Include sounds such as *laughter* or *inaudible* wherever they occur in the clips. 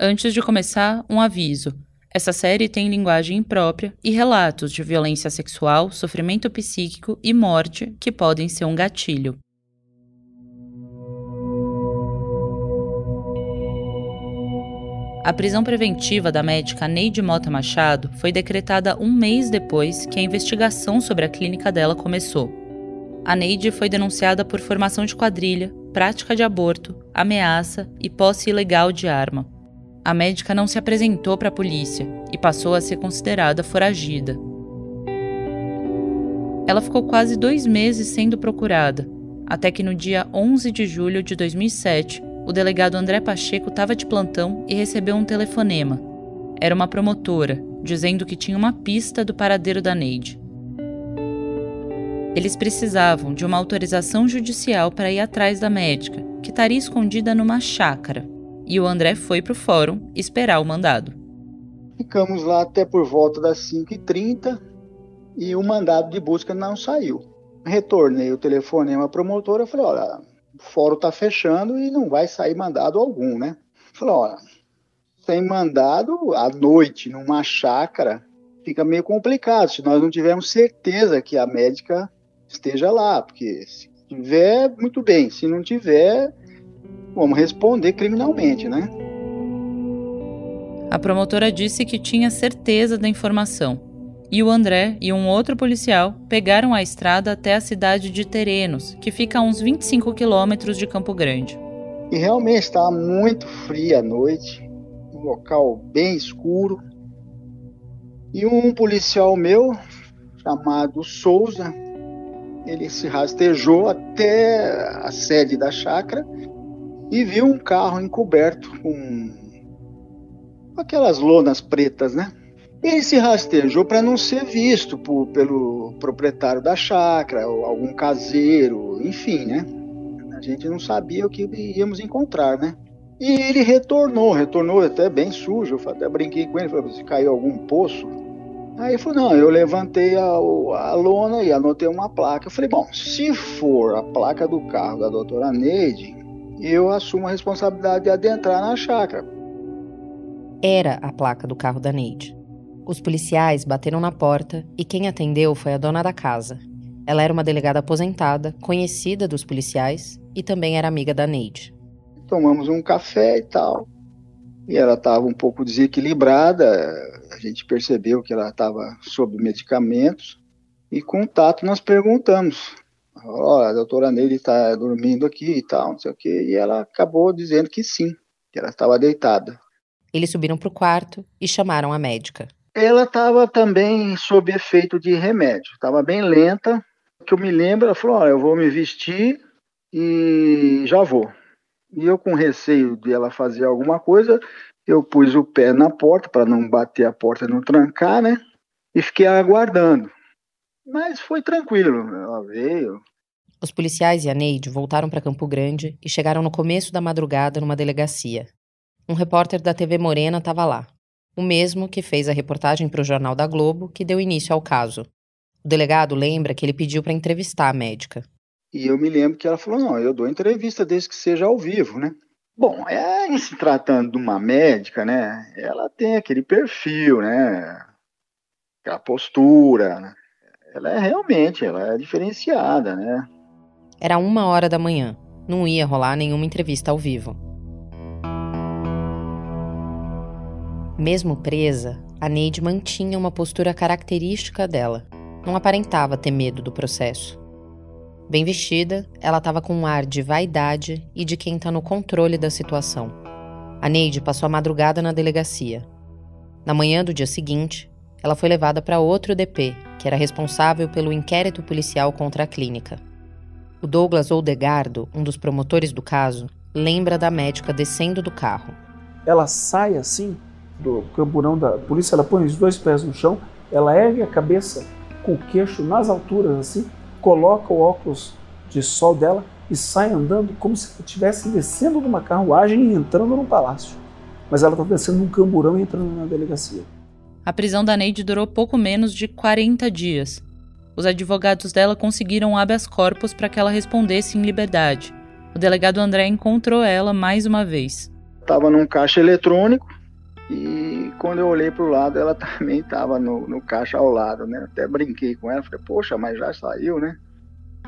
Antes de começar, um aviso. Essa série tem linguagem imprópria e relatos de violência sexual, sofrimento psíquico e morte que podem ser um gatilho. A prisão preventiva da médica Neide Mota Machado foi decretada um mês depois que a investigação sobre a clínica dela começou. A Neide foi denunciada por formação de quadrilha, prática de aborto, ameaça e posse ilegal de arma. A médica não se apresentou para a polícia e passou a ser considerada foragida. Ela ficou quase dois meses sendo procurada, até que no dia 11 de julho de 2007 o delegado André Pacheco estava de plantão e recebeu um telefonema. Era uma promotora, dizendo que tinha uma pista do paradeiro da Neide. Eles precisavam de uma autorização judicial para ir atrás da médica, que estaria escondida numa chácara, e o André foi para o fórum esperar o mandado. Ficamos lá até por volta das 5h30 e o mandado de busca não saiu. Retornei o telefonema à promotora e falei: olha, o fórum está fechando e não vai sair mandado algum, né? Falou, olha, sem mandado à noite numa chácara fica meio complicado se nós não tivermos certeza que a médica esteja lá, porque se tiver, muito bem, se não tiver, vamos responder criminalmente, né? A promotora disse que tinha certeza da informação e o André e um outro policial pegaram a estrada até a cidade de Terenos, que fica a uns 25 quilômetros de Campo Grande. E realmente estava muito fria a noite, um local bem escuro. E um policial meu, chamado Souza, ele se rastejou até a sede da chácara e viu um carro encoberto com aquelas lonas pretas, né? Ele se rastejou para não ser visto por, pelo proprietário da chácara, ou algum caseiro, enfim, né? A gente não sabia o que íamos encontrar, né? E ele retornou, retornou até bem sujo. Eu até brinquei com ele, falei, se caiu algum poço. Aí ele falou, não, eu levantei a, a lona e anotei uma placa. Eu falei, bom, se for a placa do carro da doutora Neide, eu assumo a responsabilidade de adentrar na chácara. Era a placa do carro da Neide. Os policiais bateram na porta e quem atendeu foi a dona da casa. Ela era uma delegada aposentada, conhecida dos policiais e também era amiga da Neide. Tomamos um café e tal. E ela estava um pouco desequilibrada, a gente percebeu que ela estava sob medicamentos. E com tato nós perguntamos: Oh, a doutora Neide está dormindo aqui e tal, não sei o quê. E ela acabou dizendo que sim, que ela estava deitada. Eles subiram para o quarto e chamaram a médica ela estava também sob efeito de remédio, estava bem lenta. O que eu me lembro, ela falou: Olha, eu vou me vestir e já vou. E eu, com receio de ela fazer alguma coisa, eu pus o pé na porta para não bater a porta e não trancar, né? E fiquei aguardando. Mas foi tranquilo, ela veio. Os policiais e a Neide voltaram para Campo Grande e chegaram no começo da madrugada numa delegacia. Um repórter da TV Morena estava lá o mesmo que fez a reportagem para o Jornal da Globo que deu início ao caso. O delegado lembra que ele pediu para entrevistar a médica. E eu me lembro que ela falou: não, eu dou entrevista desde que seja ao vivo, né? Bom, é, em se tratando de uma médica, né? Ela tem aquele perfil, né? Aquela postura, né? Ela é realmente, ela é diferenciada, né? Era uma hora da manhã. Não ia rolar nenhuma entrevista ao vivo. Mesmo presa, a Neide mantinha uma postura característica dela. Não aparentava ter medo do processo. Bem vestida, ela estava com um ar de vaidade e de quem está no controle da situação. A Neide passou a madrugada na delegacia. Na manhã do dia seguinte, ela foi levada para outro DP, que era responsável pelo inquérito policial contra a clínica. O Douglas Oldegardo, um dos promotores do caso, lembra da médica descendo do carro. Ela sai assim, do camburão da polícia, ela põe os dois pés no chão, ela ergue a cabeça com o queixo nas alturas assim, coloca o óculos de sol dela e sai andando como se estivesse descendo de uma carruagem e entrando num palácio. Mas ela está descendo num camburão e entrando na delegacia. A prisão da Neide durou pouco menos de 40 dias. Os advogados dela conseguiram habeas corpus para que ela respondesse em liberdade. O delegado André encontrou ela mais uma vez estava num caixa eletrônico e quando eu olhei para o lado, ela *laughs* também estava no, no caixa ao lado, né? Até brinquei com ela, falei, poxa, mas já saiu, né?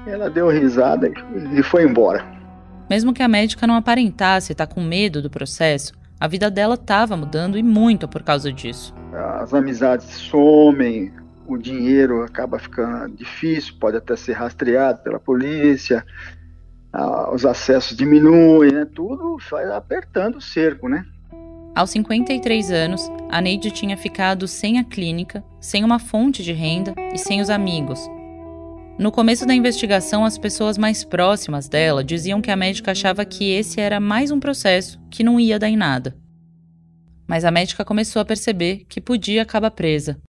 Ela deu risada e foi embora. Mesmo que a médica não aparentasse estar com medo do processo, a vida dela estava mudando e muito por causa disso. As amizades somem, o dinheiro acaba ficando difícil, pode até ser rastreado pela polícia, os acessos diminuem, né? tudo vai apertando o cerco, né? Aos 53 anos, a Neide tinha ficado sem a clínica, sem uma fonte de renda e sem os amigos. No começo da investigação, as pessoas mais próximas dela diziam que a médica achava que esse era mais um processo que não ia dar em nada. Mas a médica começou a perceber que podia acabar presa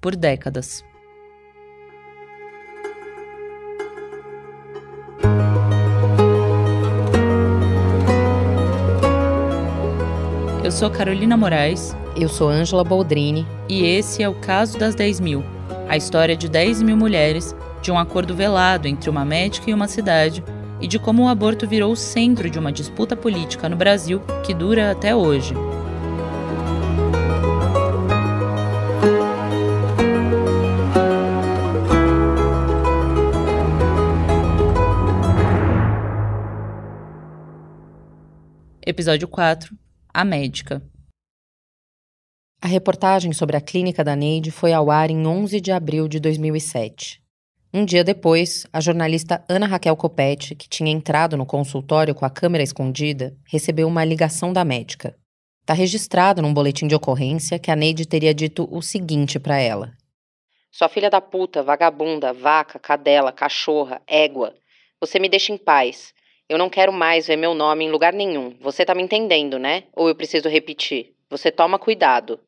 por décadas. Eu sou Carolina Moraes. Eu sou Ângela Boldrini. E esse é o caso das 10 mil a história de 10 mil mulheres, de um acordo velado entre uma médica e uma cidade, e de como o aborto virou o centro de uma disputa política no Brasil que dura até hoje. Episódio 4 A Médica. A reportagem sobre a clínica da Neide foi ao ar em 11 de abril de 2007. Um dia depois, a jornalista Ana Raquel Copete, que tinha entrado no consultório com a câmera escondida, recebeu uma ligação da médica. Está registrado num boletim de ocorrência que a Neide teria dito o seguinte para ela: Sua filha da puta, vagabunda, vaca, cadela, cachorra, égua. Você me deixa em paz. Eu não quero mais ver meu nome em lugar nenhum. Você tá me entendendo, né? Ou eu preciso repetir? Você toma cuidado.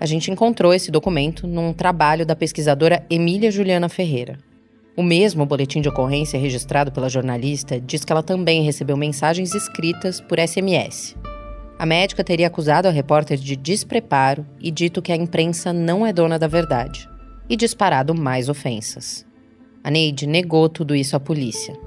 A gente encontrou esse documento num trabalho da pesquisadora Emília Juliana Ferreira. O mesmo boletim de ocorrência registrado pela jornalista diz que ela também recebeu mensagens escritas por SMS. A médica teria acusado a repórter de despreparo e dito que a imprensa não é dona da verdade, e disparado mais ofensas. A Neide negou tudo isso à polícia.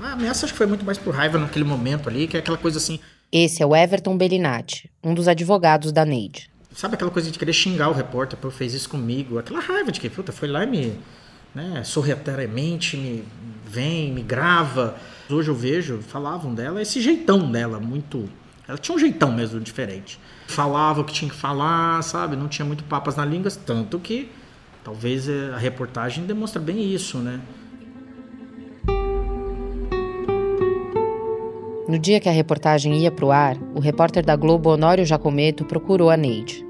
A ameaça acho que foi muito mais por raiva naquele momento ali, que é aquela coisa assim. Esse é o Everton Bellinati, um dos advogados da Neide. Sabe aquela coisa de querer xingar o repórter, por fez isso comigo? Aquela raiva de que, puta, foi lá e me. Né, sorrateiramente me vem, me grava. Hoje eu vejo, falavam dela, esse jeitão dela, muito. Ela tinha um jeitão mesmo diferente. Falava o que tinha que falar, sabe? Não tinha muito papas na língua, tanto que Talvez eh, a reportagem demonstra bem isso, né? No dia que a reportagem ia para o ar, o repórter da Globo Honório Jacometo procurou a Neide.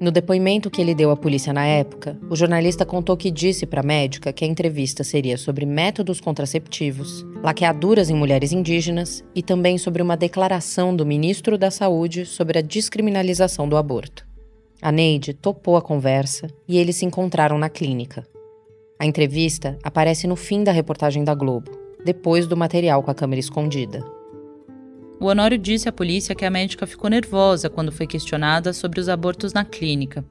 No depoimento que ele deu à polícia na época, o jornalista contou que disse para a médica que a entrevista seria sobre métodos contraceptivos, laqueaduras em mulheres indígenas e também sobre uma declaração do ministro da Saúde sobre a descriminalização do aborto. A Neide topou a conversa e eles se encontraram na clínica. A entrevista aparece no fim da reportagem da Globo, depois do material com a câmera escondida. O Honório disse à polícia que a médica ficou nervosa quando foi questionada sobre os abortos na clínica.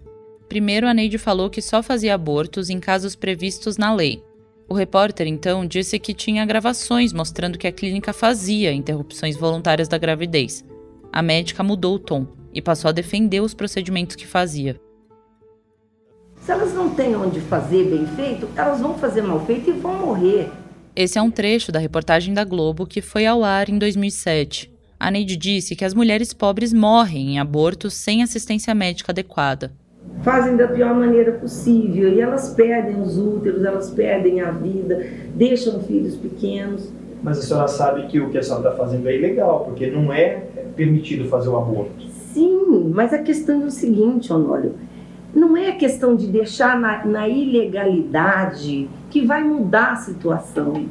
Primeiro, a Neide falou que só fazia abortos em casos previstos na lei. O repórter, então, disse que tinha gravações mostrando que a clínica fazia interrupções voluntárias da gravidez. A médica mudou o tom e passou a defender os procedimentos que fazia. Se elas não têm onde fazer bem feito, elas vão fazer mal feito e vão morrer. Esse é um trecho da reportagem da Globo que foi ao ar em 2007. A Neide disse que as mulheres pobres morrem em abortos sem assistência médica adequada. Fazem da pior maneira possível e elas perdem os úteros, elas perdem a vida, deixam filhos pequenos. Mas a senhora sabe que o que a senhora está fazendo é ilegal, porque não é permitido fazer o aborto. Sim, mas a questão é o seguinte, Honório, não é a questão de deixar na, na ilegalidade que vai mudar a situação.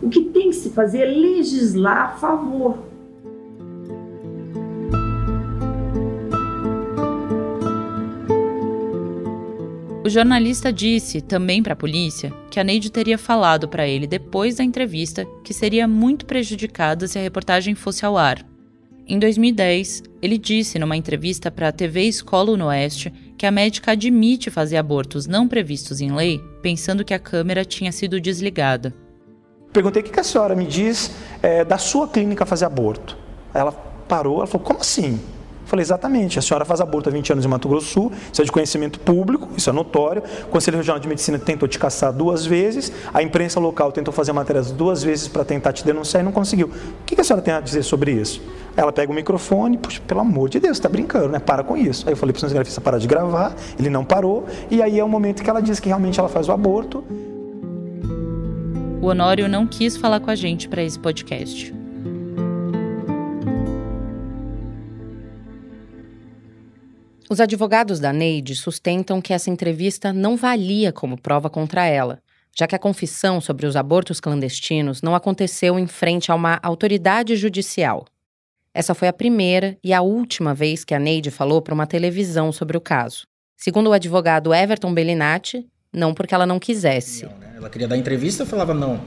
O que tem que se fazer é legislar a favor. O jornalista disse também para a polícia que a Neide teria falado para ele depois da entrevista que seria muito prejudicada se a reportagem fosse ao ar. Em 2010, ele disse numa entrevista para a TV Escola no Oeste que a médica admite fazer abortos não previstos em lei, pensando que a câmera tinha sido desligada. Perguntei o que a senhora me diz é, da sua clínica fazer aborto. Ela parou, ela falou, como assim? Falei, exatamente, a senhora faz aborto há 20 anos em Mato Grosso do Sul, isso é de conhecimento público, isso é notório. O Conselho Regional de Medicina tentou te caçar duas vezes, a imprensa local tentou fazer matérias duas vezes para tentar te denunciar e não conseguiu. O que a senhora tem a dizer sobre isso? Ela pega o microfone, puxa, pelo amor de Deus, está brincando, né? Para com isso. Aí eu falei para o cinegrafista parar de gravar, ele não parou, e aí é o momento que ela diz que realmente ela faz o aborto. O Honório não quis falar com a gente para esse podcast. Os advogados da Neide sustentam que essa entrevista não valia como prova contra ela, já que a confissão sobre os abortos clandestinos não aconteceu em frente a uma autoridade judicial. Essa foi a primeira e a última vez que a Neide falou para uma televisão sobre o caso. Segundo o advogado Everton Bellinati, não porque ela não quisesse. Né? Ela queria dar entrevista, eu falava não.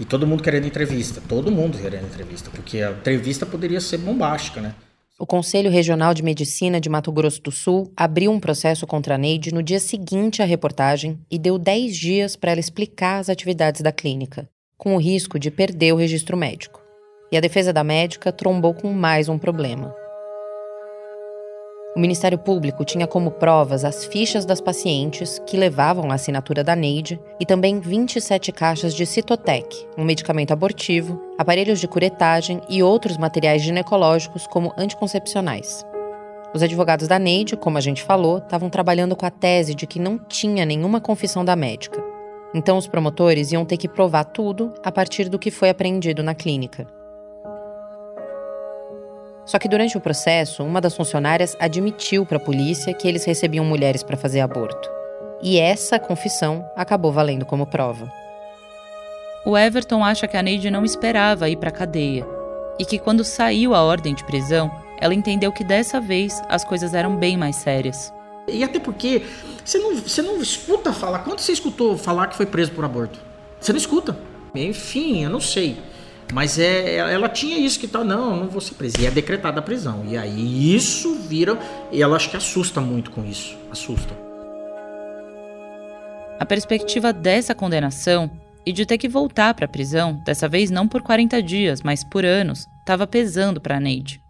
E todo mundo querendo entrevista, todo mundo querendo entrevista, porque a entrevista poderia ser bombástica, né? O Conselho Regional de Medicina de Mato Grosso do Sul abriu um processo contra a Neide no dia seguinte à reportagem e deu 10 dias para ela explicar as atividades da clínica, com o risco de perder o registro médico. E a defesa da médica trombou com mais um problema. O Ministério Público tinha como provas as fichas das pacientes que levavam a assinatura da Neide e também 27 caixas de Citotec, um medicamento abortivo, aparelhos de curetagem e outros materiais ginecológicos como anticoncepcionais. Os advogados da Neide, como a gente falou, estavam trabalhando com a tese de que não tinha nenhuma confissão da médica. Então os promotores iam ter que provar tudo a partir do que foi apreendido na clínica. Só que durante o processo, uma das funcionárias admitiu para a polícia que eles recebiam mulheres para fazer aborto. E essa confissão acabou valendo como prova. O Everton acha que a Neide não esperava ir para a cadeia e que quando saiu a ordem de prisão, ela entendeu que dessa vez as coisas eram bem mais sérias. E até porque você não, você não escuta falar. Quando você escutou falar que foi preso por aborto? Você não escuta. Enfim, eu não sei. Mas é, ela tinha isso que tá, não, não vou ser presa. E é decretada a prisão. E aí isso vira. E ela acho que assusta muito com isso. Assusta. A perspectiva dessa condenação e de ter que voltar para a prisão, dessa vez não por 40 dias, mas por anos, estava pesando para a Neide.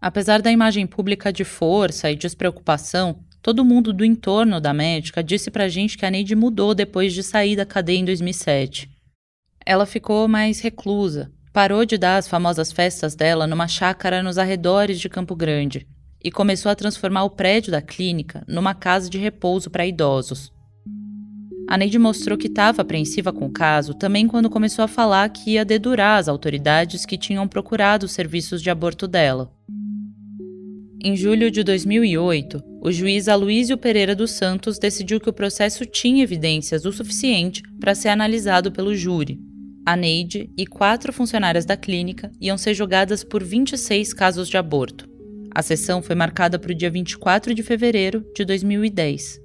Apesar da imagem pública de força e despreocupação, todo mundo do entorno da médica disse pra gente que a Neide mudou depois de sair da cadeia em 2007. Ela ficou mais reclusa, parou de dar as famosas festas dela numa chácara nos arredores de Campo Grande e começou a transformar o prédio da clínica numa casa de repouso para idosos. A Neide mostrou que estava apreensiva com o caso também quando começou a falar que ia dedurar as autoridades que tinham procurado os serviços de aborto dela. Em julho de 2008, o juiz Aloísio Pereira dos Santos decidiu que o processo tinha evidências o suficiente para ser analisado pelo júri a Neide e quatro funcionárias da clínica iam ser julgadas por 26 casos de aborto. A sessão foi marcada para o dia 24 de fevereiro de 2010.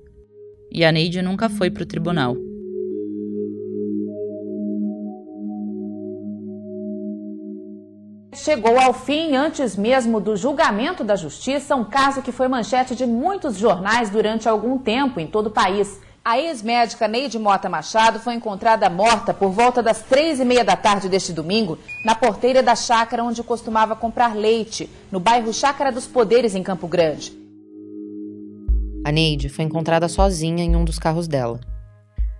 E a Neide nunca foi para o tribunal. Chegou ao fim, antes mesmo do julgamento da justiça, um caso que foi manchete de muitos jornais durante algum tempo em todo o país. A ex-médica Neide Mota Machado foi encontrada morta por volta das três e meia da tarde deste domingo na porteira da chácara onde costumava comprar leite, no bairro Chácara dos Poderes, em Campo Grande. A Neide foi encontrada sozinha em um dos carros dela.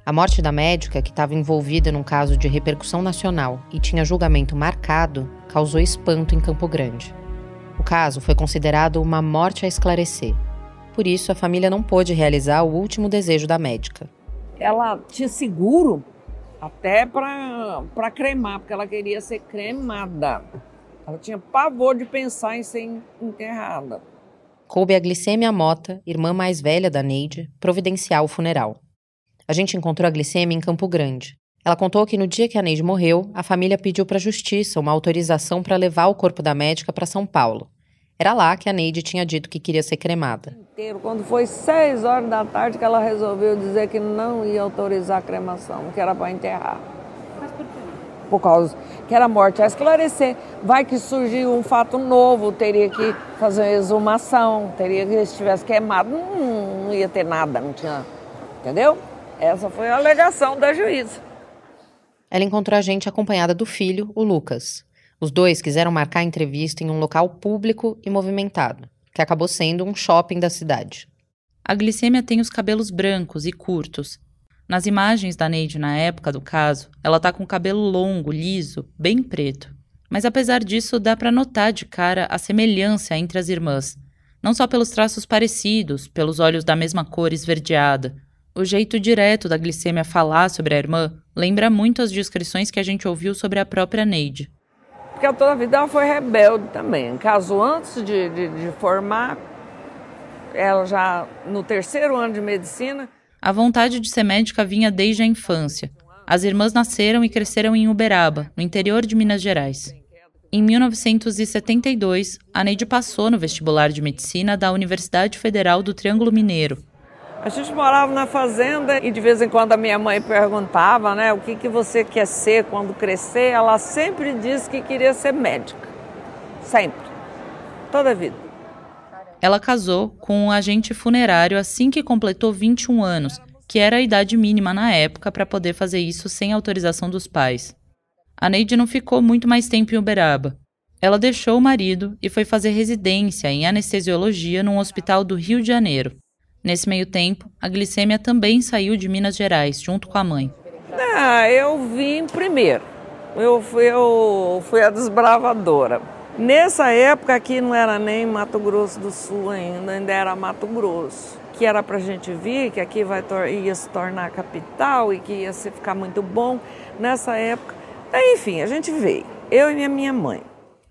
A morte da médica, que estava envolvida num caso de repercussão nacional e tinha julgamento marcado, causou espanto em Campo Grande. O caso foi considerado uma morte a esclarecer por isso a família não pôde realizar o último desejo da médica. Ela tinha seguro até para cremar, porque ela queria ser cremada. Ela tinha pavor de pensar em ser enterrada. Coube a Glicêmia Mota, irmã mais velha da Neide, providenciar o funeral. A gente encontrou a Glicêmia em Campo Grande. Ela contou que no dia que a Neide morreu, a família pediu para a justiça uma autorização para levar o corpo da médica para São Paulo. Era lá que a Neide tinha dito que queria ser cremada. Quando foi seis horas da tarde que ela resolveu dizer que não ia autorizar a cremação, que era para enterrar. Mas por quê? Por causa que era morte a esclarecer. Vai que surgiu um fato novo, teria que fazer uma exumação, teria que se tivesse queimado, não, não ia ter nada, não tinha. Entendeu? Essa foi a alegação da juíza. Ela encontrou a gente acompanhada do filho, o Lucas. Os dois quiseram marcar a entrevista em um local público e movimentado, que acabou sendo um shopping da cidade. A glicêmia tem os cabelos brancos e curtos. Nas imagens da Neide na época do caso, ela tá com o cabelo longo, liso, bem preto. Mas apesar disso, dá para notar de cara a semelhança entre as irmãs. Não só pelos traços parecidos, pelos olhos da mesma cor esverdeada. O jeito direto da glicêmia falar sobre a irmã lembra muito as descrições que a gente ouviu sobre a própria Neide. Porque toda a vida ela foi rebelde também. Casou antes de, de, de formar, ela já no terceiro ano de medicina. A vontade de ser médica vinha desde a infância. As irmãs nasceram e cresceram em Uberaba, no interior de Minas Gerais. Em 1972, a Neide passou no vestibular de medicina da Universidade Federal do Triângulo Mineiro. A gente morava na fazenda e de vez em quando a minha mãe perguntava, né, o que, que você quer ser quando crescer. Ela sempre disse que queria ser médica. Sempre. Toda a vida. Ela casou com um agente funerário assim que completou 21 anos, que era a idade mínima na época para poder fazer isso sem autorização dos pais. A Neide não ficou muito mais tempo em Uberaba. Ela deixou o marido e foi fazer residência em anestesiologia num hospital do Rio de Janeiro. Nesse meio tempo, a glicêmia também saiu de Minas Gerais, junto com a mãe. Ah, eu vim primeiro. Eu fui, eu fui a desbravadora. Nessa época aqui não era nem Mato Grosso do Sul ainda, ainda era Mato Grosso. Que era para a gente vir, que aqui vai, ia se tornar capital e que ia se ficar muito bom. Nessa época, enfim, a gente veio, eu e a minha mãe.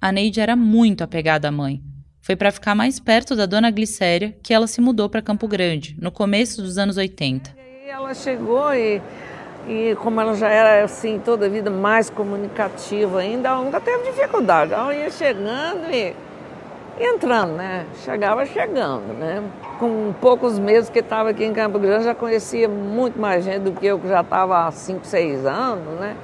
A Neide era muito apegada à mãe. Foi para ficar mais perto da dona Glicéria que ela se mudou para Campo Grande, no começo dos anos 80. E ela chegou e e como ela já era assim toda a vida mais comunicativa ainda, ela nunca teve dificuldade. Ela ia chegando e, entrando, né? Chegava chegando, né? Com poucos meses que estava aqui em Campo Grande, já conhecia muito mais gente do que eu, que já estava há 5, 6 anos, né?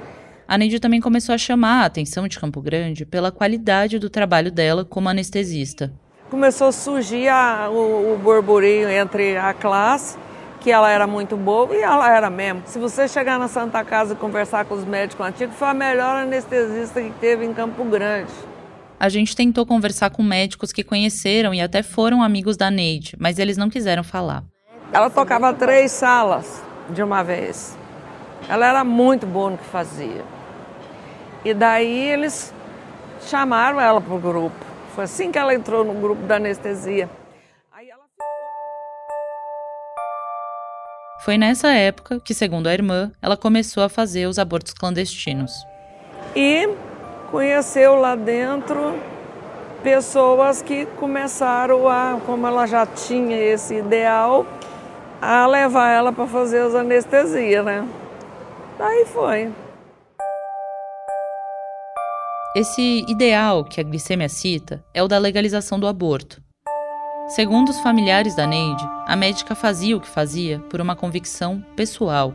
A Neide também começou a chamar a atenção de Campo Grande pela qualidade do trabalho dela como anestesista. Começou a surgir a, o, o burburinho entre a classe que ela era muito boa e ela era mesmo. Se você chegar na Santa Casa e conversar com os médicos antigos, foi a melhor anestesista que teve em Campo Grande. A gente tentou conversar com médicos que conheceram e até foram amigos da Neide, mas eles não quiseram falar. Ela tocava três salas de uma vez. Ela era muito boa no que fazia. E daí eles chamaram ela para o grupo. Foi assim que ela entrou no grupo da anestesia. Foi nessa época que, segundo a irmã, ela começou a fazer os abortos clandestinos. E conheceu lá dentro pessoas que começaram a, como ela já tinha esse ideal, a levar ela para fazer as anestesias, né? Daí foi. Esse ideal que a glicemia cita é o da legalização do aborto. Segundo os familiares da Neide, a médica fazia o que fazia por uma convicção pessoal.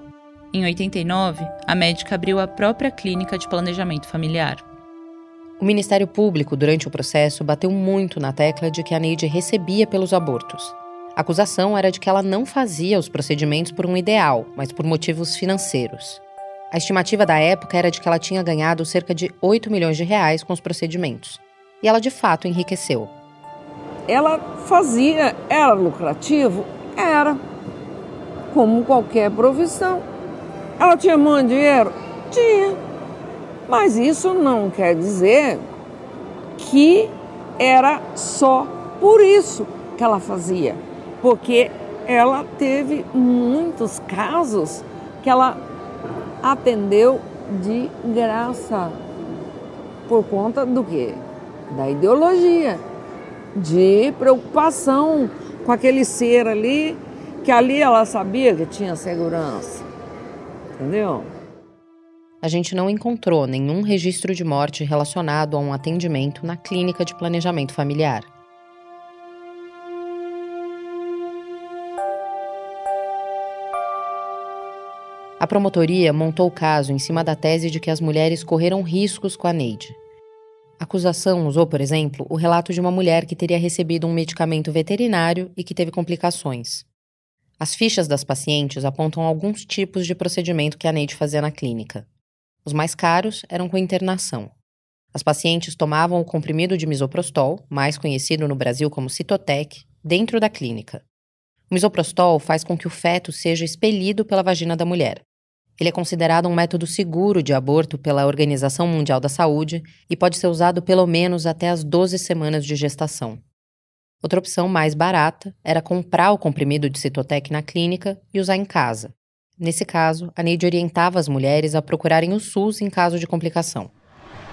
Em 89, a médica abriu a própria clínica de planejamento familiar. O Ministério Público, durante o processo, bateu muito na tecla de que a Neide recebia pelos abortos. A acusação era de que ela não fazia os procedimentos por um ideal, mas por motivos financeiros. A estimativa da época era de que ela tinha ganhado cerca de 8 milhões de reais com os procedimentos. E ela de fato enriqueceu ela fazia, era lucrativo? Era, como qualquer profissão. Ela tinha muito dinheiro? Tinha. Mas isso não quer dizer que era só por isso que ela fazia. Porque ela teve muitos casos que ela atendeu de graça. Por conta do quê? Da ideologia de preocupação com aquele ser ali, que ali ela sabia que tinha segurança. Entendeu? A gente não encontrou nenhum registro de morte relacionado a um atendimento na clínica de planejamento familiar. A promotoria montou o caso em cima da tese de que as mulheres correram riscos com a Neide. A acusação usou, por exemplo, o relato de uma mulher que teria recebido um medicamento veterinário e que teve complicações. As fichas das pacientes apontam alguns tipos de procedimento que a Neide fazia na clínica. Os mais caros eram com internação. As pacientes tomavam o comprimido de misoprostol, mais conhecido no Brasil como Citotec, dentro da clínica. O misoprostol faz com que o feto seja expelido pela vagina da mulher. Ele é considerado um método seguro de aborto pela Organização Mundial da Saúde e pode ser usado pelo menos até as 12 semanas de gestação. Outra opção mais barata era comprar o comprimido de Citotec na clínica e usar em casa. Nesse caso, a Neide orientava as mulheres a procurarem o SUS em caso de complicação.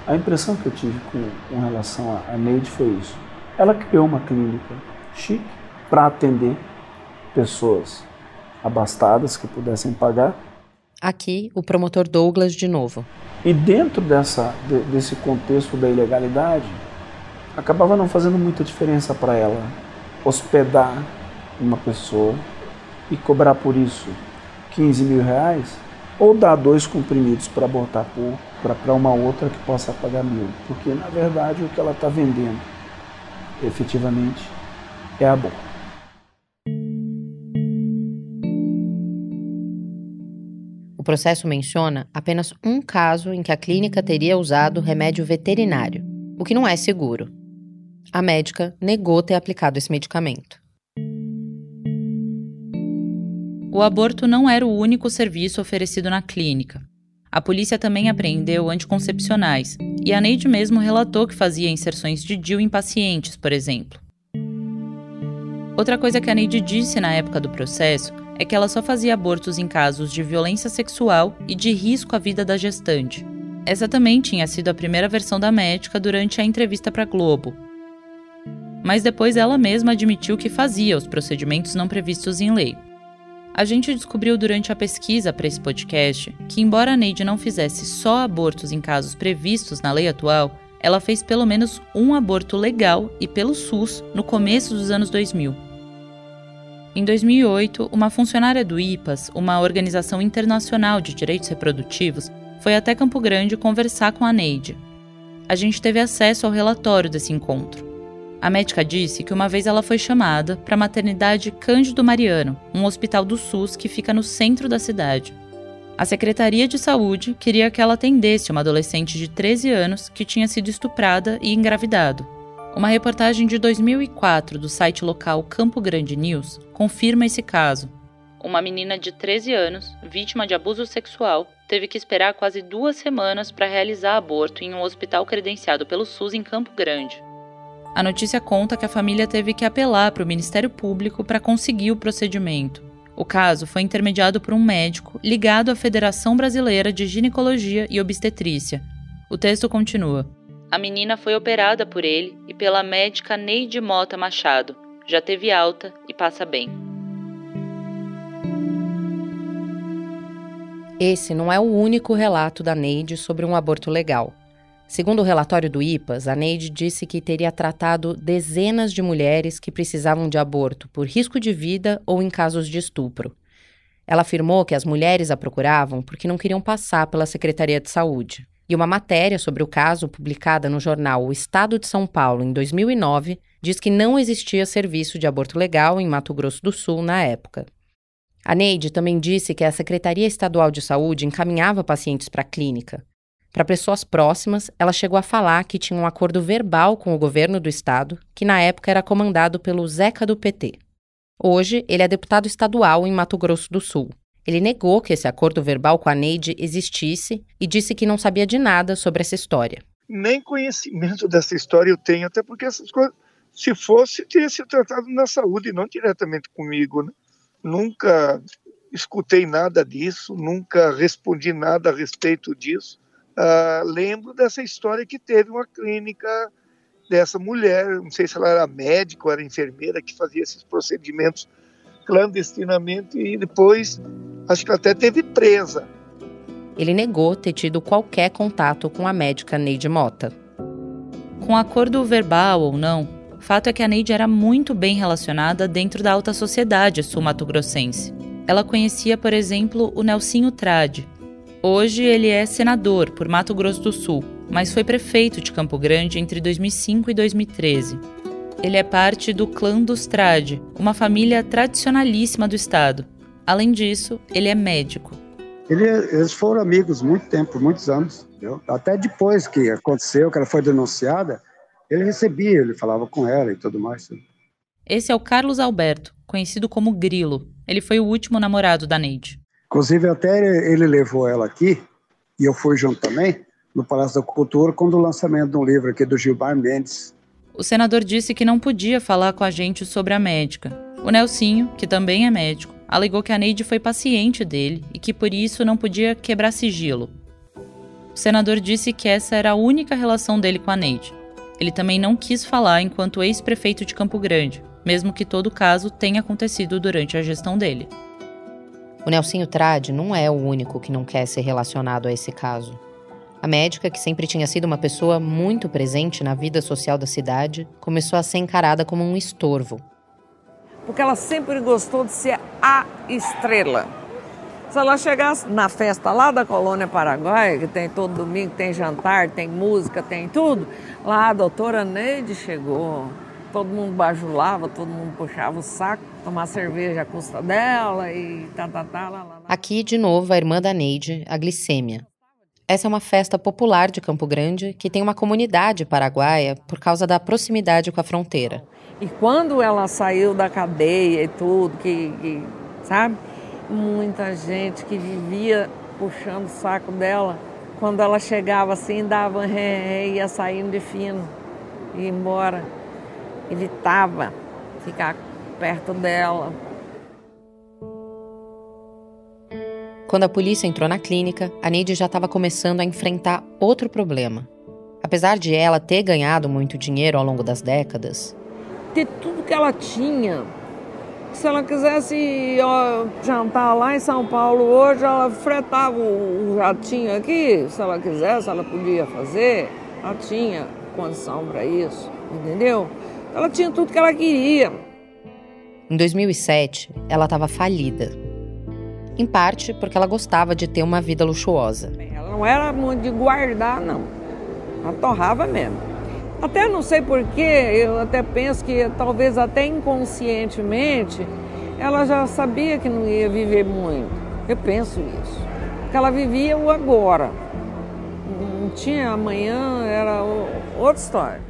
A impressão que eu tive com, relação a Neide foi isso. Ela criou uma clínica chique para atender pessoas abastadas que pudessem pagar. Aqui, o promotor Douglas de novo. E dentro dessa, de, desse contexto da ilegalidade, acabava não fazendo muita diferença para ela hospedar uma pessoa e cobrar por isso 15 mil reais ou dar dois comprimidos para botar para uma outra que possa pagar mil. Porque, na verdade, o que ela está vendendo efetivamente é aborto. Processo menciona apenas um caso em que a clínica teria usado remédio veterinário, o que não é seguro. A médica negou ter aplicado esse medicamento. O aborto não era o único serviço oferecido na clínica. A polícia também apreendeu anticoncepcionais, e a Neide mesmo relatou que fazia inserções de DIU em pacientes, por exemplo. Outra coisa que a Neide disse na época do processo é que ela só fazia abortos em casos de violência sexual e de risco à vida da gestante. Essa também tinha sido a primeira versão da médica durante a entrevista para Globo. Mas depois ela mesma admitiu que fazia os procedimentos não previstos em lei. A gente descobriu durante a pesquisa para esse podcast que, embora a Neide não fizesse só abortos em casos previstos na lei atual, ela fez pelo menos um aborto legal e pelo SUS no começo dos anos 2000. Em 2008, uma funcionária do IPAS, uma organização internacional de direitos reprodutivos, foi até Campo Grande conversar com a Neide. A gente teve acesso ao relatório desse encontro. A médica disse que uma vez ela foi chamada para a maternidade Cândido Mariano, um hospital do SUS que fica no centro da cidade. A Secretaria de Saúde queria que ela atendesse uma adolescente de 13 anos que tinha sido estuprada e engravidado. Uma reportagem de 2004 do site local Campo Grande News confirma esse caso. Uma menina de 13 anos, vítima de abuso sexual, teve que esperar quase duas semanas para realizar aborto em um hospital credenciado pelo SUS em Campo Grande. A notícia conta que a família teve que apelar para o Ministério Público para conseguir o procedimento. O caso foi intermediado por um médico ligado à Federação Brasileira de Ginecologia e Obstetrícia. O texto continua. A menina foi operada por ele e pela médica Neide Mota Machado. Já teve alta e passa bem. Esse não é o único relato da Neide sobre um aborto legal. Segundo o relatório do IPAS, a Neide disse que teria tratado dezenas de mulheres que precisavam de aborto por risco de vida ou em casos de estupro. Ela afirmou que as mulheres a procuravam porque não queriam passar pela Secretaria de Saúde. E uma matéria sobre o caso, publicada no jornal O Estado de São Paulo em 2009, diz que não existia serviço de aborto legal em Mato Grosso do Sul na época. A Neide também disse que a Secretaria Estadual de Saúde encaminhava pacientes para a clínica, para pessoas próximas, ela chegou a falar que tinha um acordo verbal com o governo do estado, que na época era comandado pelo Zeca do PT. Hoje, ele é deputado estadual em Mato Grosso do Sul. Ele negou que esse acordo verbal com a Neide existisse e disse que não sabia de nada sobre essa história. Nem conhecimento dessa história eu tenho, até porque essas coisas, se fosse, teria sido tratado na saúde, não diretamente comigo. Né? Nunca escutei nada disso, nunca respondi nada a respeito disso. Uh, lembro dessa história que teve uma clínica dessa mulher, não sei se ela era médica ou era enfermeira, que fazia esses procedimentos clandestinamente e depois acho que até teve presa. Ele negou ter tido qualquer contato com a médica Neide Mota. Com acordo verbal ou não, fato é que a Neide era muito bem relacionada dentro da alta sociedade sul-mato-grossense. Ela conhecia, por exemplo, o Nelsinho Trade, Hoje ele é senador por Mato Grosso do Sul, mas foi prefeito de Campo Grande entre 2005 e 2013. Ele é parte do clã dos Trade, uma família tradicionalíssima do estado. Além disso, ele é médico. Ele, eles foram amigos muito tempo, muitos anos. Entendeu? Até depois que aconteceu, que ela foi denunciada, ele recebia, ele falava com ela e tudo mais. Esse é o Carlos Alberto, conhecido como Grilo. Ele foi o último namorado da Neide. Inclusive, até ele levou ela aqui, e eu fui junto também, no Palácio da Cultura, quando o lançamento de um livro aqui do Gilmar Mendes. O senador disse que não podia falar com a gente sobre a médica. O Nelsinho, que também é médico, alegou que a Neide foi paciente dele e que por isso não podia quebrar sigilo. O senador disse que essa era a única relação dele com a Neide. Ele também não quis falar enquanto ex-prefeito de Campo Grande, mesmo que todo o caso tenha acontecido durante a gestão dele. O Nelsinho Trade não é o único que não quer ser relacionado a esse caso. A médica, que sempre tinha sido uma pessoa muito presente na vida social da cidade, começou a ser encarada como um estorvo porque ela sempre gostou de ser a estrela. Se ela chegasse na festa lá da Colônia Paraguai, que tem todo domingo, tem jantar, tem música, tem tudo, lá a doutora Neide chegou. Todo mundo bajulava, todo mundo puxava o saco, tomar cerveja à custa dela e tá, tá, tá, lá, lá. Aqui, de novo, a irmã da Neide, a glicêmia. Essa é uma festa popular de Campo Grande que tem uma comunidade paraguaia por causa da proximidade com a fronteira. E quando ela saiu da cadeia e tudo, que, que sabe? Muita gente que vivia puxando o saco dela, quando ela chegava assim, dava ré, ia saindo de fino, ia embora. Evitava ficar perto dela. Quando a polícia entrou na clínica, a Neide já estava começando a enfrentar outro problema. Apesar de ela ter ganhado muito dinheiro ao longo das décadas, ter tudo que ela tinha. Se ela quisesse ó, jantar lá em São Paulo hoje, ela fretava o jatinho aqui, se ela quisesse, ela podia fazer. Ela tinha condição para isso, entendeu? Ela tinha tudo que ela queria. Em 2007, ela estava falida. Em parte porque ela gostava de ter uma vida luxuosa. Ela não era muito de guardar, não. Ela torrava mesmo. Até não sei porquê, eu até penso que talvez até inconscientemente ela já sabia que não ia viver muito. Eu penso isso. Porque ela vivia o agora. Não tinha amanhã, era outra história.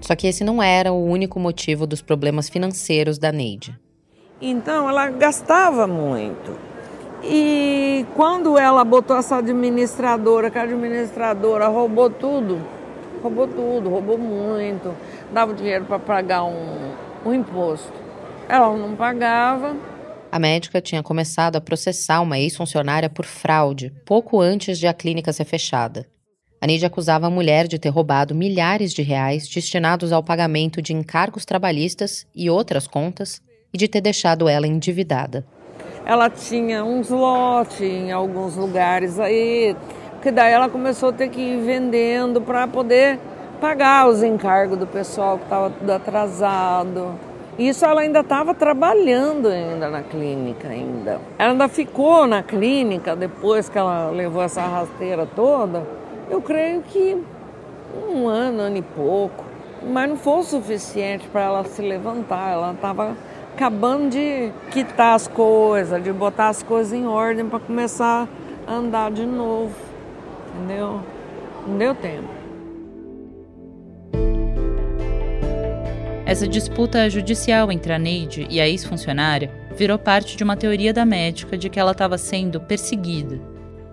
Só que esse não era o único motivo dos problemas financeiros da Neide. Então ela gastava muito. E quando ela botou essa administradora, que a administradora roubou tudo, roubou tudo, roubou muito, dava dinheiro para pagar um, um imposto. Ela não pagava. A médica tinha começado a processar uma ex-funcionária por fraude pouco antes de a clínica ser fechada. A Nidia acusava a mulher de ter roubado milhares de reais destinados ao pagamento de encargos trabalhistas e outras contas e de ter deixado ela endividada. Ela tinha uns lotes em alguns lugares aí, que daí ela começou a ter que ir vendendo para poder pagar os encargos do pessoal que estava tudo atrasado. Isso ela ainda estava trabalhando ainda na clínica ainda. Ela ainda ficou na clínica depois que ela levou essa rasteira toda. Eu creio que um ano, ano e pouco. Mas não foi o suficiente para ela se levantar. Ela estava acabando de quitar as coisas, de botar as coisas em ordem para começar a andar de novo entendeu? Não deu tempo. Essa disputa judicial entre a Neide e a ex-funcionária virou parte de uma teoria da médica de que ela estava sendo perseguida.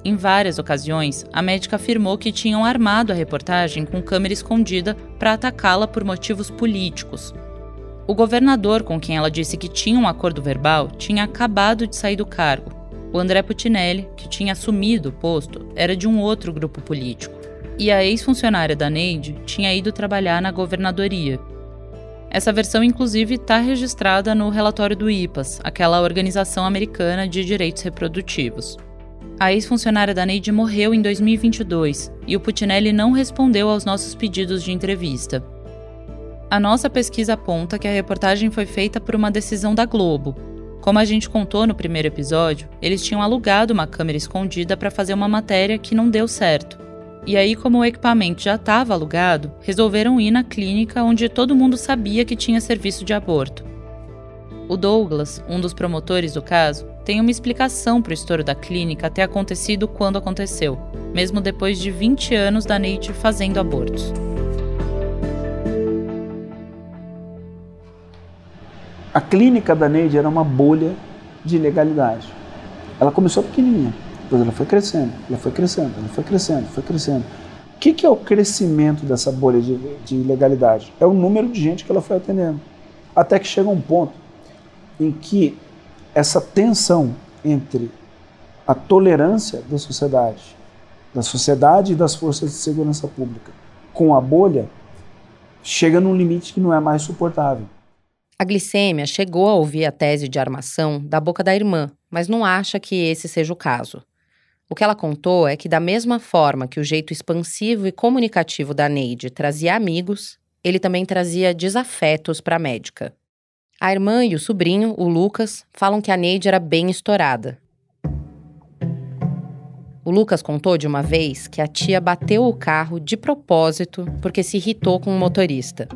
Em várias ocasiões, a médica afirmou que tinham armado a reportagem com câmera escondida para atacá-la por motivos políticos. O governador com quem ela disse que tinha um acordo verbal tinha acabado de sair do cargo o André Putinelli, que tinha assumido o posto, era de um outro grupo político. E a ex-funcionária da Neide tinha ido trabalhar na governadoria. Essa versão, inclusive, está registrada no relatório do IPAS, aquela organização americana de direitos reprodutivos. A ex-funcionária da Neide morreu em 2022 e o Putinelli não respondeu aos nossos pedidos de entrevista. A nossa pesquisa aponta que a reportagem foi feita por uma decisão da Globo, como a gente contou no primeiro episódio, eles tinham alugado uma câmera escondida para fazer uma matéria que não deu certo. E aí, como o equipamento já estava alugado, resolveram ir na clínica onde todo mundo sabia que tinha serviço de aborto. O Douglas, um dos promotores do caso, tem uma explicação para o estouro da clínica ter acontecido quando aconteceu, mesmo depois de 20 anos da Neide fazendo abortos. A clínica da Neide era uma bolha de ilegalidade. Ela começou pequenininha, depois ela foi crescendo, ela foi crescendo, ela foi crescendo, foi crescendo. O que, que é o crescimento dessa bolha de, de ilegalidade? É o número de gente que ela foi atendendo. Até que chega um ponto em que essa tensão entre a tolerância da sociedade, da sociedade e das forças de segurança pública com a bolha, chega num limite que não é mais suportável. A glicêmia chegou a ouvir a tese de armação da boca da irmã, mas não acha que esse seja o caso. O que ela contou é que, da mesma forma que o jeito expansivo e comunicativo da Neide trazia amigos, ele também trazia desafetos para a médica. A irmã e o sobrinho, o Lucas, falam que a Neide era bem estourada. O Lucas contou de uma vez que a tia bateu o carro de propósito porque se irritou com o motorista.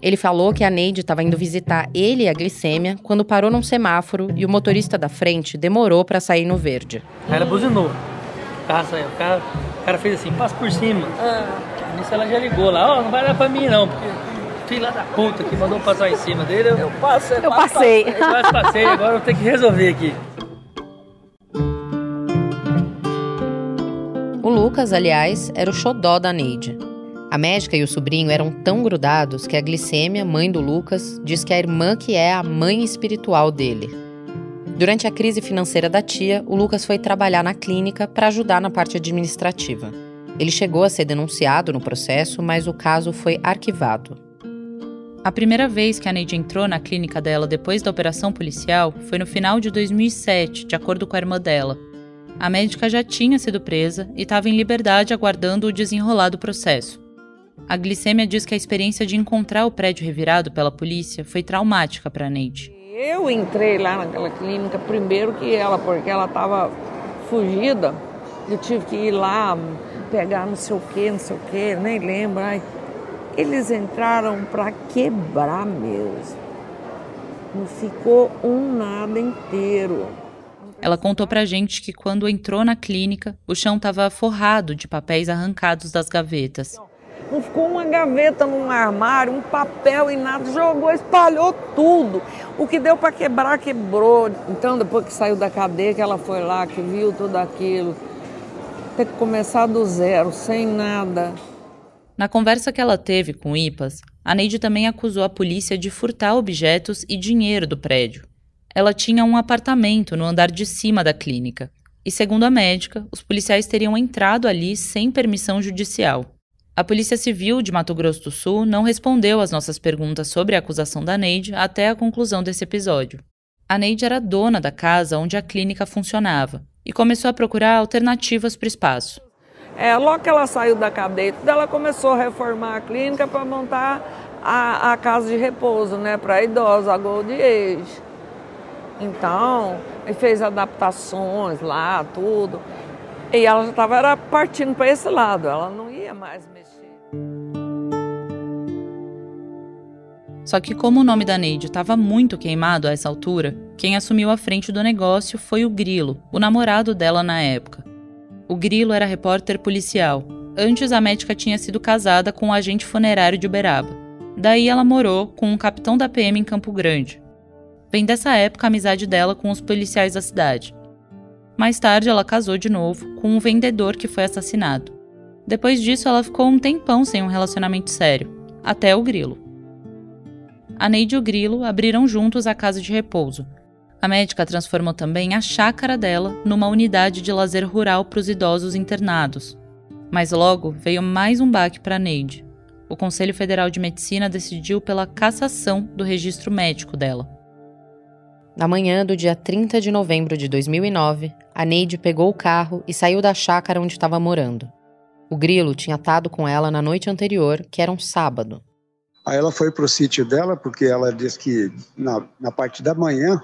Ele falou que a Neide estava indo visitar ele e a glicêmia quando parou num semáforo e o motorista da frente demorou para sair no verde. Aí ela buzinou. O, carro saiu. O, cara, o cara fez assim, passa por cima. Ah. Nisso ela já ligou lá, ó, oh, não vai dar pra mim não, porque filha da puta que mandou passar em cima dele. Eu, eu passei. Eu passei. Eu quase passei, agora eu tenho que resolver aqui. O Lucas, aliás, era o xodó da Neide. A médica e o sobrinho eram tão grudados que a glicêmia, mãe do Lucas, diz que a irmã que é a mãe espiritual dele. Durante a crise financeira da tia, o Lucas foi trabalhar na clínica para ajudar na parte administrativa. Ele chegou a ser denunciado no processo, mas o caso foi arquivado. A primeira vez que a Neide entrou na clínica dela depois da operação policial foi no final de 2007, de acordo com a irmã dela. A médica já tinha sido presa e estava em liberdade aguardando o desenrolar do processo. A glicêmia diz que a experiência de encontrar o prédio revirado pela polícia foi traumática para Neide. Eu entrei lá naquela clínica primeiro que ela, porque ela estava fugida. Eu tive que ir lá pegar não sei o que, não sei o que, nem lembro. Eles entraram para quebrar mesmo. Não ficou um nada inteiro. Ela contou pra gente que quando entrou na clínica, o chão estava forrado de papéis arrancados das gavetas. Não ficou uma gaveta num armário, um papel e nada, jogou, espalhou tudo. O que deu para quebrar, quebrou. Então, depois que saiu da cadeia, que ela foi lá, que viu tudo aquilo, ter que começar do zero, sem nada. Na conversa que ela teve com o IPAS, a Neide também acusou a polícia de furtar objetos e dinheiro do prédio. Ela tinha um apartamento no andar de cima da clínica. E, segundo a médica, os policiais teriam entrado ali sem permissão judicial. A Polícia Civil de Mato Grosso do Sul não respondeu às nossas perguntas sobre a acusação da Neide até a conclusão desse episódio. A Neide era dona da casa onde a clínica funcionava e começou a procurar alternativas para o espaço. É, logo que ela saiu da cadeia, ela começou a reformar a clínica para montar a, a, casa de repouso, né, para idosos, a Gold Age. Então, ele fez adaptações lá, tudo. E ela já estava partindo para esse lado, ela não ia mais Só que, como o nome da Neide estava muito queimado a essa altura, quem assumiu a frente do negócio foi o Grilo, o namorado dela na época. O Grilo era repórter policial. Antes, a médica tinha sido casada com um agente funerário de Uberaba. Daí, ela morou com um capitão da PM em Campo Grande. Vem dessa época a amizade dela com os policiais da cidade. Mais tarde, ela casou de novo com um vendedor que foi assassinado. Depois disso, ela ficou um tempão sem um relacionamento sério, até o Grilo a Neide e o Grilo abriram juntos a casa de repouso. A médica transformou também a chácara dela numa unidade de lazer rural para os idosos internados. Mas logo veio mais um baque para Neide. O Conselho Federal de Medicina decidiu pela cassação do registro médico dela. Na manhã do dia 30 de novembro de 2009, a Neide pegou o carro e saiu da chácara onde estava morando. O Grilo tinha atado com ela na noite anterior, que era um sábado, Aí ela foi para o sítio dela, porque ela disse que na, na parte da manhã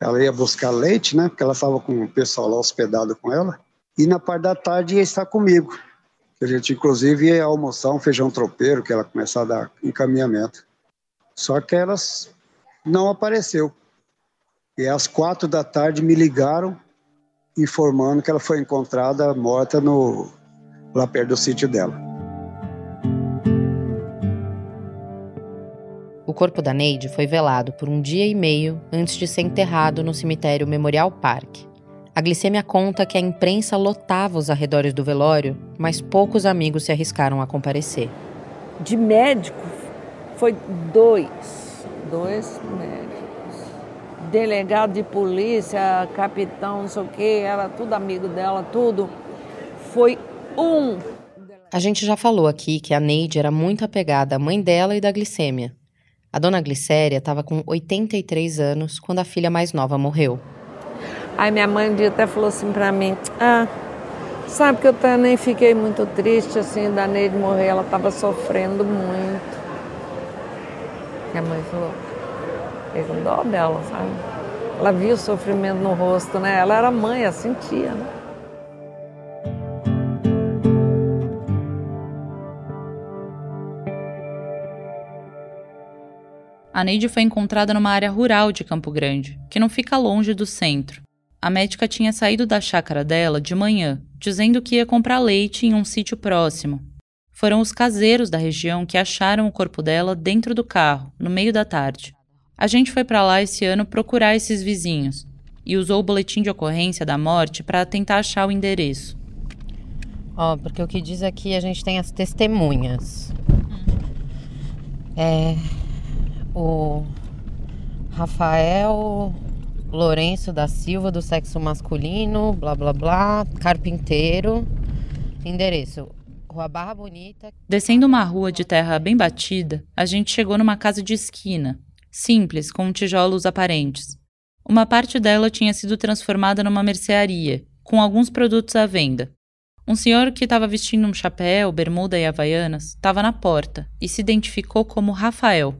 ela ia buscar leite, né? Porque ela estava com o pessoal lá hospedado com ela. E na parte da tarde ia estar comigo. A gente, inclusive, ia almoçar um feijão tropeiro, que ela começar a dar encaminhamento. Só que elas não apareceu. E às quatro da tarde me ligaram informando que ela foi encontrada morta no, lá perto do sítio dela. O corpo da Neide foi velado por um dia e meio antes de ser enterrado no cemitério Memorial Park. A glicemia conta que a imprensa lotava os arredores do velório, mas poucos amigos se arriscaram a comparecer. De médico, foi dois. Dois médicos. Delegado de polícia, capitão, não sei o quê, era tudo amigo dela, tudo. Foi um. A gente já falou aqui que a Neide era muito apegada à mãe dela e da glicêmia. A dona Glicéria estava com 83 anos quando a filha mais nova morreu. Aí minha mãe um até falou assim pra mim, ah, sabe que eu nem fiquei muito triste assim da Neide morrer, ela estava sofrendo muito. Minha mãe falou, fiquei com dó dela, sabe? Ela viu o sofrimento no rosto, né? Ela era mãe, ela sentia, né? A Neide foi encontrada numa área rural de Campo Grande, que não fica longe do centro. A médica tinha saído da chácara dela de manhã, dizendo que ia comprar leite em um sítio próximo. Foram os caseiros da região que acharam o corpo dela dentro do carro, no meio da tarde. A gente foi para lá esse ano procurar esses vizinhos e usou o boletim de ocorrência da morte para tentar achar o endereço. Ó, oh, porque o que diz aqui a gente tem as testemunhas. É, o Rafael Lourenço da Silva, do sexo masculino, blá blá blá, carpinteiro. Endereço: Rua Barra Bonita. Descendo uma rua de terra bem batida, a gente chegou numa casa de esquina, simples, com tijolos aparentes. Uma parte dela tinha sido transformada numa mercearia, com alguns produtos à venda. Um senhor que estava vestindo um chapéu, bermuda e havaianas estava na porta e se identificou como Rafael.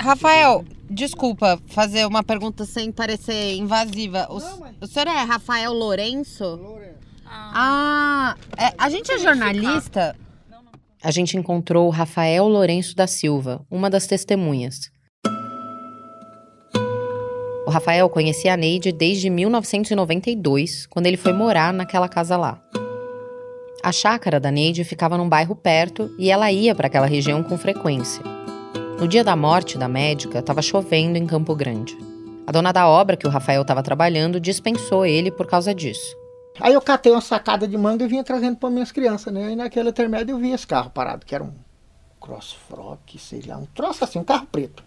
Rafael, desculpa fazer uma pergunta sem parecer invasiva. O, o senhor é Rafael Lourenço? Lourenço. Ah, é, a gente é jornalista? A gente encontrou o Rafael Lourenço da Silva, uma das testemunhas. O Rafael conhecia a Neide desde 1992, quando ele foi morar naquela casa lá. A chácara da Neide ficava num bairro perto e ela ia para aquela região com frequência. No dia da morte da médica, estava chovendo em Campo Grande. A dona da obra que o Rafael estava trabalhando dispensou ele por causa disso. Aí eu catei uma sacada de manga e vinha trazendo para minhas crianças, né? E naquele intermédio eu vi esse carro parado, que era um crossfrock, sei lá, um troço assim, um carro preto.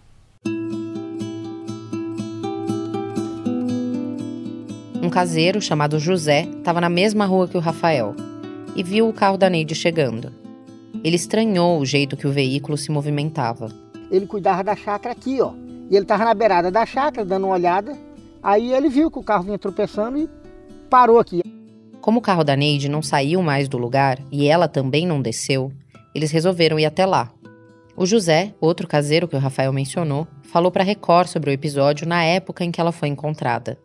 Um caseiro chamado José estava na mesma rua que o Rafael e viu o carro da Neide chegando. Ele estranhou o jeito que o veículo se movimentava ele cuidava da chácara aqui, ó. E ele estava na beirada da chácara, dando uma olhada. Aí ele viu que o carro vinha tropeçando e parou aqui. Como o carro da Neide não saiu mais do lugar e ela também não desceu, eles resolveram ir até lá. O José, outro caseiro que o Rafael mencionou, falou para Record sobre o episódio na época em que ela foi encontrada.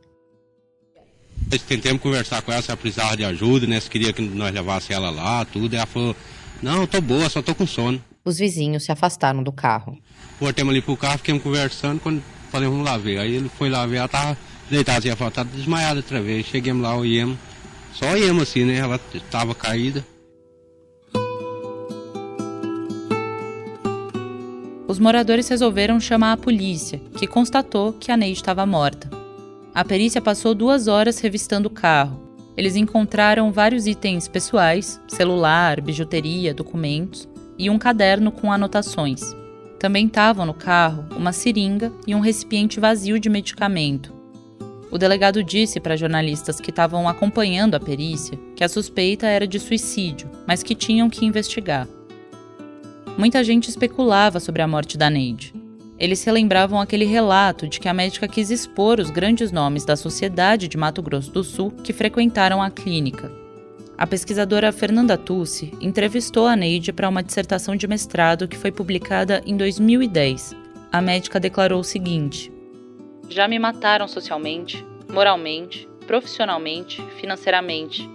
Tentamos conversar com ela se ela precisava de ajuda, né? Se queria que nós levasse ela lá, tudo. E ela falou: Não, eu tô boa, só tô com sono. Os vizinhos se afastaram do carro. Voltemos ali pro carro, ficamos conversando, quando falei, vamos lá ver. Aí ele foi lá ver, ela tava deitada assim, tá desmaiada outra vez. Chegamos lá, olhamos, só olhamos assim, né? Ela tava caída. Os moradores resolveram chamar a polícia, que constatou que a Neide estava morta. A perícia passou duas horas revistando o carro. Eles encontraram vários itens pessoais, celular, bijuteria, documentos e um caderno com anotações. Também estavam no carro uma seringa e um recipiente vazio de medicamento. O delegado disse para jornalistas que estavam acompanhando a perícia que a suspeita era de suicídio, mas que tinham que investigar. Muita gente especulava sobre a morte da Neide. Eles relembravam aquele relato de que a médica quis expor os grandes nomes da sociedade de Mato Grosso do Sul que frequentaram a clínica. A pesquisadora Fernanda Tucci entrevistou a Neide para uma dissertação de mestrado que foi publicada em 2010. A médica declarou o seguinte: Já me mataram socialmente, moralmente, profissionalmente, financeiramente.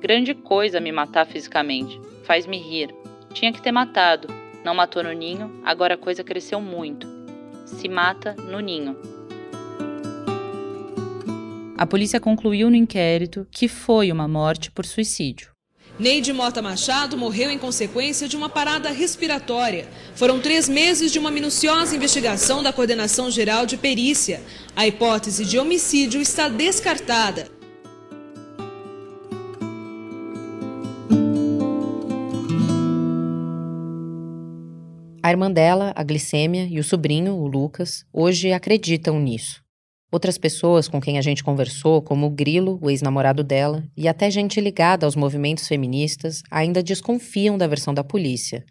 Grande coisa me matar fisicamente. Faz-me rir. Tinha que ter matado. Não matou no ninho, agora a coisa cresceu muito. Se mata no ninho. A polícia concluiu no inquérito que foi uma morte por suicídio. Neide Mota Machado morreu em consequência de uma parada respiratória. Foram três meses de uma minuciosa investigação da Coordenação Geral de Perícia. A hipótese de homicídio está descartada. A irmã dela, a Glicêmia, e o sobrinho, o Lucas, hoje acreditam nisso. Outras pessoas com quem a gente conversou, como o Grilo, o ex-namorado dela, e até gente ligada aos movimentos feministas, ainda desconfiam da versão da polícia.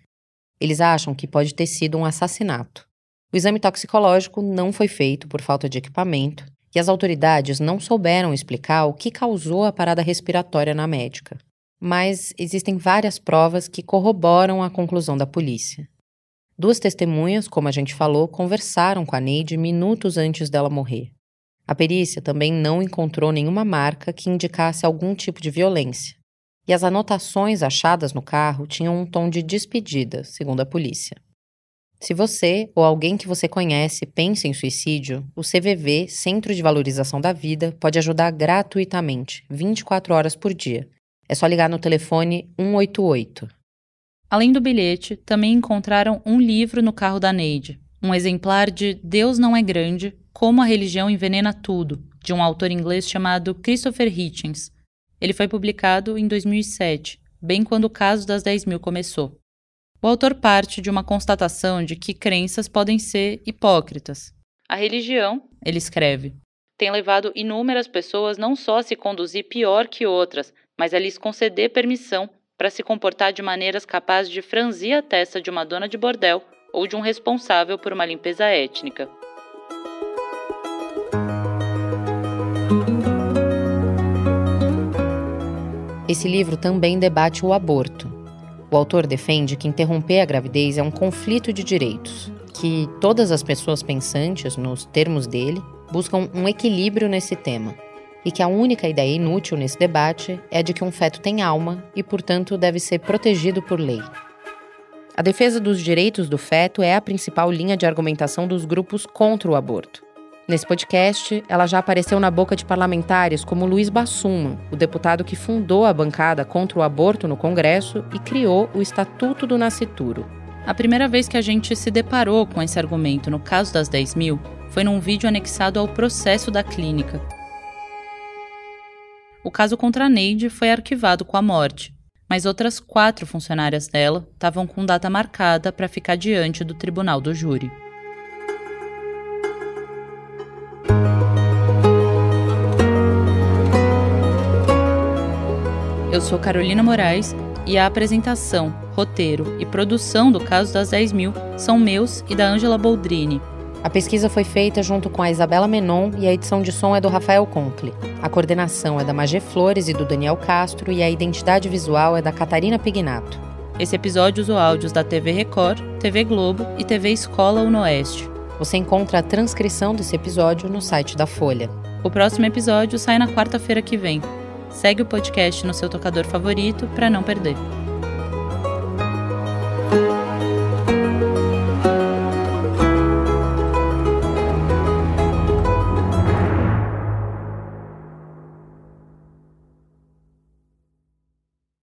Eles acham que pode ter sido um assassinato. O exame toxicológico não foi feito por falta de equipamento e as autoridades não souberam explicar o que causou a parada respiratória na médica. Mas existem várias provas que corroboram a conclusão da polícia. Duas testemunhas, como a gente falou, conversaram com a Neide minutos antes dela morrer. A perícia também não encontrou nenhuma marca que indicasse algum tipo de violência. E as anotações achadas no carro tinham um tom de despedida, segundo a polícia. Se você ou alguém que você conhece pensa em suicídio, o CVV, Centro de Valorização da Vida, pode ajudar gratuitamente, 24 horas por dia. É só ligar no telefone 188. Além do bilhete, também encontraram um livro no carro da Neide, um exemplar de Deus Não é Grande, como a Religião Envenena Tudo, de um autor inglês chamado Christopher Hitchens. Ele foi publicado em 2007, bem quando o caso das 10 mil começou. O autor parte de uma constatação de que crenças podem ser hipócritas. A religião, ele escreve, tem levado inúmeras pessoas não só a se conduzir pior que outras, mas a lhes conceder permissão para se comportar de maneiras capazes de franzir a testa de uma dona de bordel ou de um responsável por uma limpeza étnica. Esse livro também debate o aborto. O autor defende que interromper a gravidez é um conflito de direitos, que todas as pessoas pensantes, nos termos dele, buscam um equilíbrio nesse tema, e que a única ideia inútil nesse debate é de que um feto tem alma e, portanto, deve ser protegido por lei. A defesa dos direitos do feto é a principal linha de argumentação dos grupos contra o aborto. Nesse podcast, ela já apareceu na boca de parlamentares como Luiz Bassuma, o deputado que fundou a bancada contra o aborto no Congresso e criou o Estatuto do Nascituro. A primeira vez que a gente se deparou com esse argumento no caso das 10 mil foi num vídeo anexado ao processo da clínica. O caso contra a Neide foi arquivado com a morte, mas outras quatro funcionárias dela estavam com data marcada para ficar diante do tribunal do júri. Eu sou Carolina Moraes e a apresentação, roteiro e produção do caso das 10 mil são meus e da Ângela Boldrini. A pesquisa foi feita junto com a Isabela Menon e a edição de som é do Rafael Conkle. A coordenação é da Magé Flores e do Daniel Castro e a identidade visual é da Catarina Pignato. Esse episódio usou áudios da TV Record, TV Globo e TV Escola Unoeste. Você encontra a transcrição desse episódio no site da Folha. O próximo episódio sai na quarta-feira que vem. Segue o podcast no seu tocador favorito para não perder.